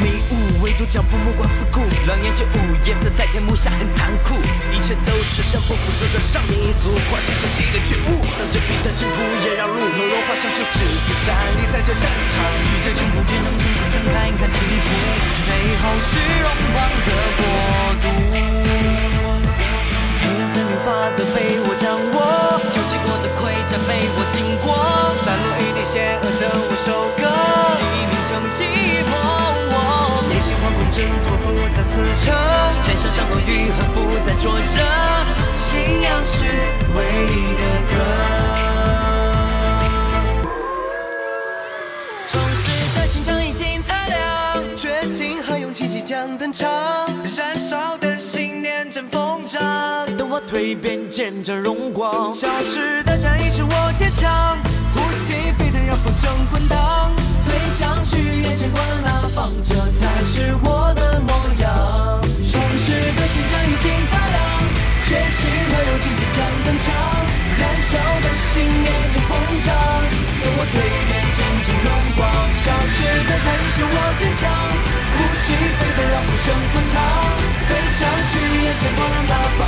迷雾唯独脚步，目光四顾，狼烟起舞，夜色在天。幕下很残酷，一切都是生不服输的少年一族，化身成系列觉悟，等着彼得征途也让路，懦弱化身成赤子战立在这战场，拒绝臣服，只能从书生看一看清楚，美好是荣光的国度，黑暗森林法则被我掌握，有起过的盔甲被我经过，散落一地邪恶的我收割，挣脱不再撕扯，肩上伤痛愈合不再灼热，信仰是唯一的歌。充实的心肠已经擦亮，决心和勇气即将登场，燃烧的信念正疯长。等我蜕变，见证荣光，消失的战役是我坚强，呼吸我蜕变，见证荣光。消失的才是我坚强。呼吸沸腾，让呼声滚烫，飞向去眼，最光浪地方。